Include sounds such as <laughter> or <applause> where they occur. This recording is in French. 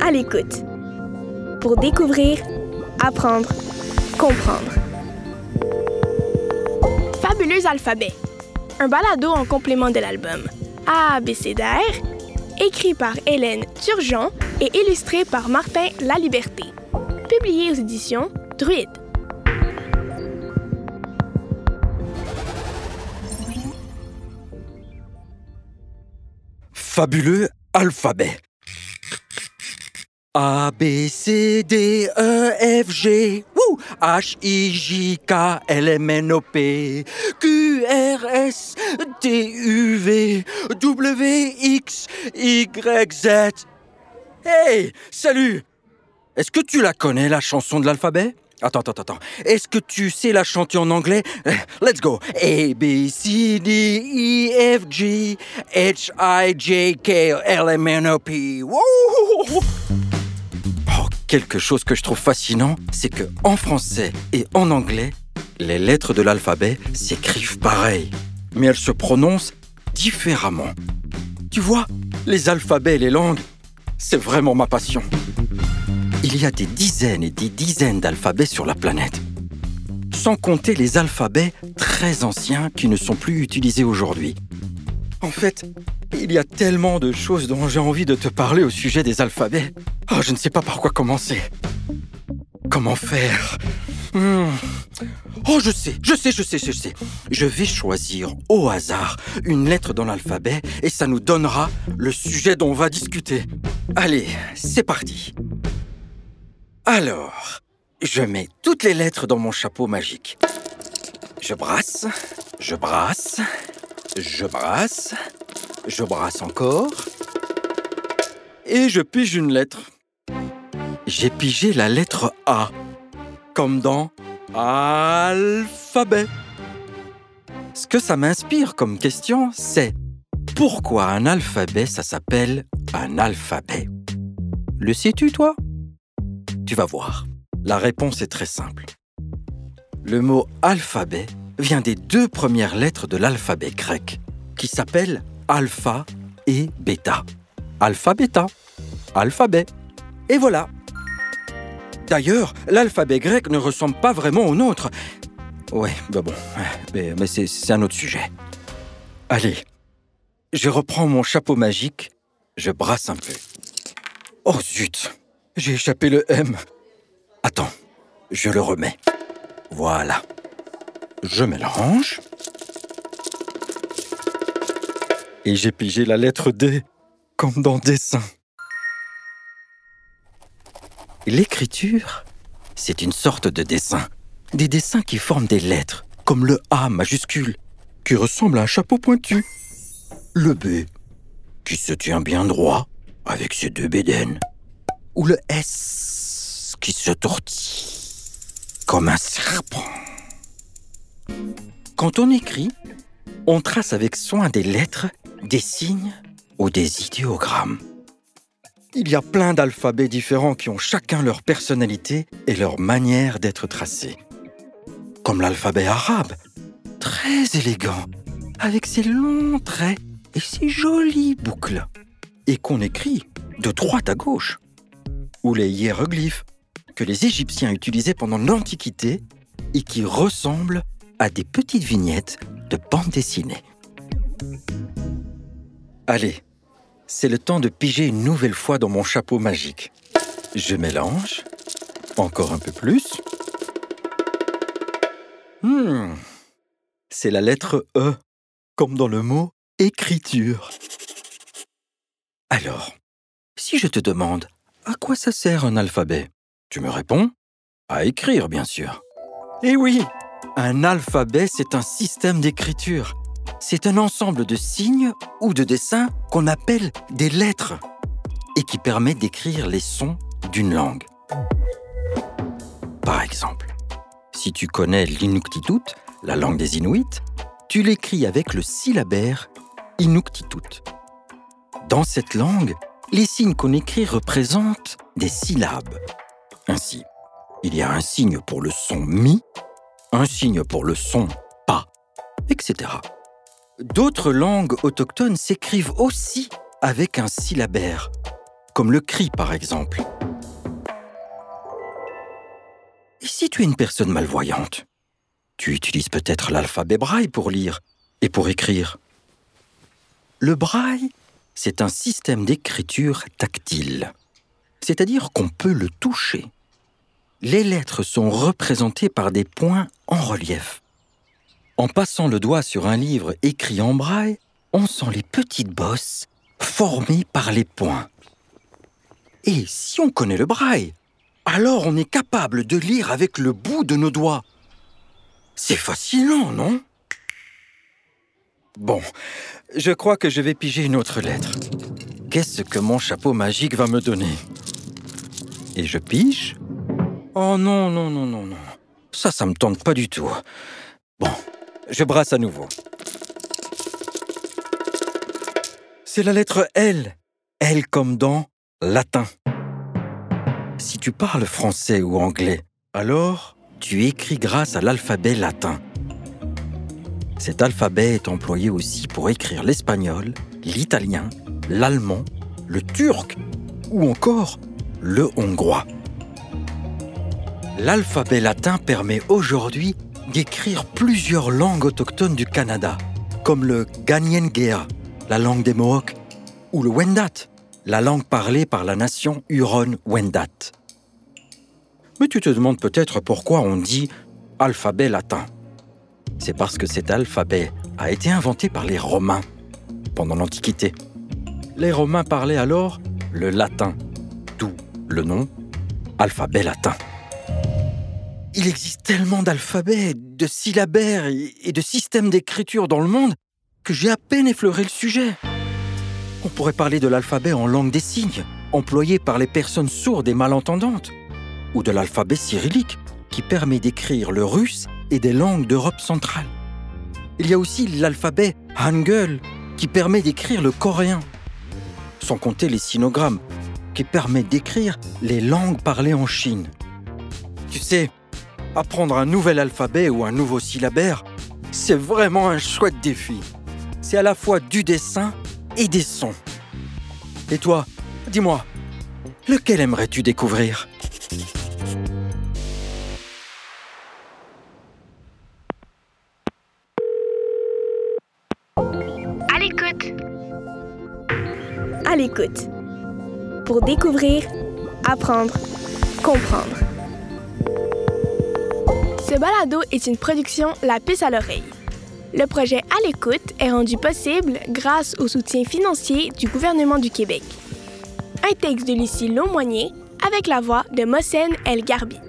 À l'écoute. Pour découvrir, apprendre, comprendre. Fabuleux alphabet. Un balado en complément de l'album AABCDR, écrit par Hélène Turgeon et illustré par Martin Laliberté. Publié aux éditions Druide. Fabuleux alphabet. A, B, C, D, E, F, G! H, I, J, K, L, M, N, O, P, Q, R, S, T, U, V, W, X, Y, Z. Hey, salut! Est-ce que tu la connais, la chanson de l'alphabet? Attends, attends, attends. Est-ce que tu sais la chanter en anglais? <laughs> Let's go. A, B, C, D, E, F, G, H, I, J, K, L, M, N, O, P. Oh, quelque chose que je trouve fascinant, c'est que en français et en anglais, les lettres de l'alphabet s'écrivent pareil, mais elles se prononcent différemment. Tu vois, les alphabets et les langues, c'est vraiment ma passion. Il y a des dizaines et des dizaines d'alphabets sur la planète, sans compter les alphabets très anciens qui ne sont plus utilisés aujourd'hui. En fait, il y a tellement de choses dont j'ai envie de te parler au sujet des alphabets. Oh, je ne sais pas par quoi commencer. Comment faire? Hmm. Oh, je sais, je sais, je sais, je sais. Je vais choisir au hasard une lettre dans l'alphabet et ça nous donnera le sujet dont on va discuter. Allez, c'est parti. Alors, je mets toutes les lettres dans mon chapeau magique. Je brasse, je brasse, je brasse, je brasse encore. Et je pige une lettre. J'ai pigé la lettre A, comme dans alphabet. Ce que ça m'inspire comme question, c'est pourquoi un alphabet, ça s'appelle un alphabet? Le sais-tu, toi? Voir. La réponse est très simple. Le mot alphabet vient des deux premières lettres de l'alphabet grec, qui s'appellent alpha et bêta. Alpha, bêta. Alphabet. Et voilà. D'ailleurs, l'alphabet grec ne ressemble pas vraiment au nôtre. Ouais, bah bon, mais, c'est un autre sujet. Allez, je reprends mon chapeau magique, je brasse un peu. Oh zut, j'ai échappé le M. Attends, je le remets. Voilà. Je mélange. Et j'ai pigé la lettre D, comme dans dessin. L'écriture, c'est une sorte de dessin. Des dessins qui forment des lettres, comme le A majuscule, qui ressemble à un chapeau pointu. Le B, qui se tient bien droit, avec ses deux bédaines. Ou le S, qui se tortille, comme un serpent. Quand on écrit, on trace avec soin des lettres, des signes ou des idéogrammes. Il y a plein d'alphabets différents qui ont chacun leur personnalité et leur manière d'être tracés. Comme l'alphabet arabe, très élégant, avec ses longs traits et ses jolies boucles, et qu'on écrit de droite à gauche. Ou les hiéroglyphes, que les Égyptiens utilisaient pendant l'Antiquité et qui ressemblent à des petites vignettes de bande dessinée. Allez, c'est le temps de piger une nouvelle fois dans mon chapeau magique. Je mélange. Encore un peu plus. Hmm. C'est la lettre E, comme dans le mot écriture. Alors, si je te demande à quoi ça sert un alphabet, tu me réponds? À écrire, bien sûr. Eh oui, un alphabet, c'est un système d'écriture. C'est un ensemble de signes ou de dessins qu'on appelle des lettres et qui permet d'écrire les sons d'une langue. Par exemple, si tu connais l'Inuktitut, la langue des Inuits, tu l'écris avec le syllabaire Inuktitut. Dans cette langue, les signes qu'on écrit représentent des syllabes. Ainsi, il y a un signe pour le son mi, un signe pour le son pa, etc. D'autres langues autochtones s'écrivent aussi avec un syllabaire, comme le cri par exemple. Et si tu es une personne malvoyante Tu utilises peut-être l'alphabet braille pour lire et pour écrire. Le braille, c'est un système d'écriture tactile, c'est-à-dire qu'on peut le toucher. Les lettres sont représentées par des points en relief. En passant le doigt sur un livre écrit en braille, on sent les petites bosses formées par les points. Et si on connaît le braille, alors on est capable de lire avec le bout de nos doigts. C'est fascinant, non? Bon, je crois que je vais piger une autre lettre. Qu'est-ce que mon chapeau magique va me donner? Et je pige? Oh non, non, non, non, non. Ça, ça me tente pas du tout. Bon, je brasse à nouveau. C'est la lettre L. L comme dans latin. Si tu parles français ou anglais, alors tu écris grâce à l'alphabet latin. Cet alphabet est employé aussi pour écrire l'espagnol, l'italien, l'allemand, le turc ou encore le hongrois. L'alphabet latin permet aujourd'hui d'écrire plusieurs langues autochtones du Canada, comme le Ganyengea, la langue des Mohawks, ou le Wendat, la langue parlée par la nation Huron-Wendat. Mais tu te demandes peut-être pourquoi on dit alphabet latin. C'est parce que cet alphabet a été inventé par les Romains pendant l'Antiquité. Les Romains parlaient alors le latin, d'où le nom alphabet latin. Il existe tellement d'alphabets, de syllabaires et de systèmes d'écriture dans le monde que j'ai à peine effleuré le sujet. On pourrait parler de l'alphabet en langue des signes, employé par les personnes sourdes et malentendantes, ou de l'alphabet cyrillique, qui permet d'écrire le russe et des langues d'Europe centrale. Il y a aussi l'alphabet Hangul, qui permet d'écrire le coréen, sans compter les sinogrammes, qui permettent d'écrire les langues parlées en Chine. Tu sais, apprendre un nouvel alphabet ou un nouveau syllabaire, c'est vraiment un chouette défi. C'est à la fois du dessin et des sons. Et toi, dis-moi, lequel aimerais-tu découvrir? L'écoute. Pour découvrir, apprendre, comprendre. Ce balado est une production La Puce à l'oreille. Le projet À l'écoute est rendu possible grâce au soutien financier du gouvernement du Québec. Un texte de Lucie Laumonier avec la voix de Mossène El Garbi.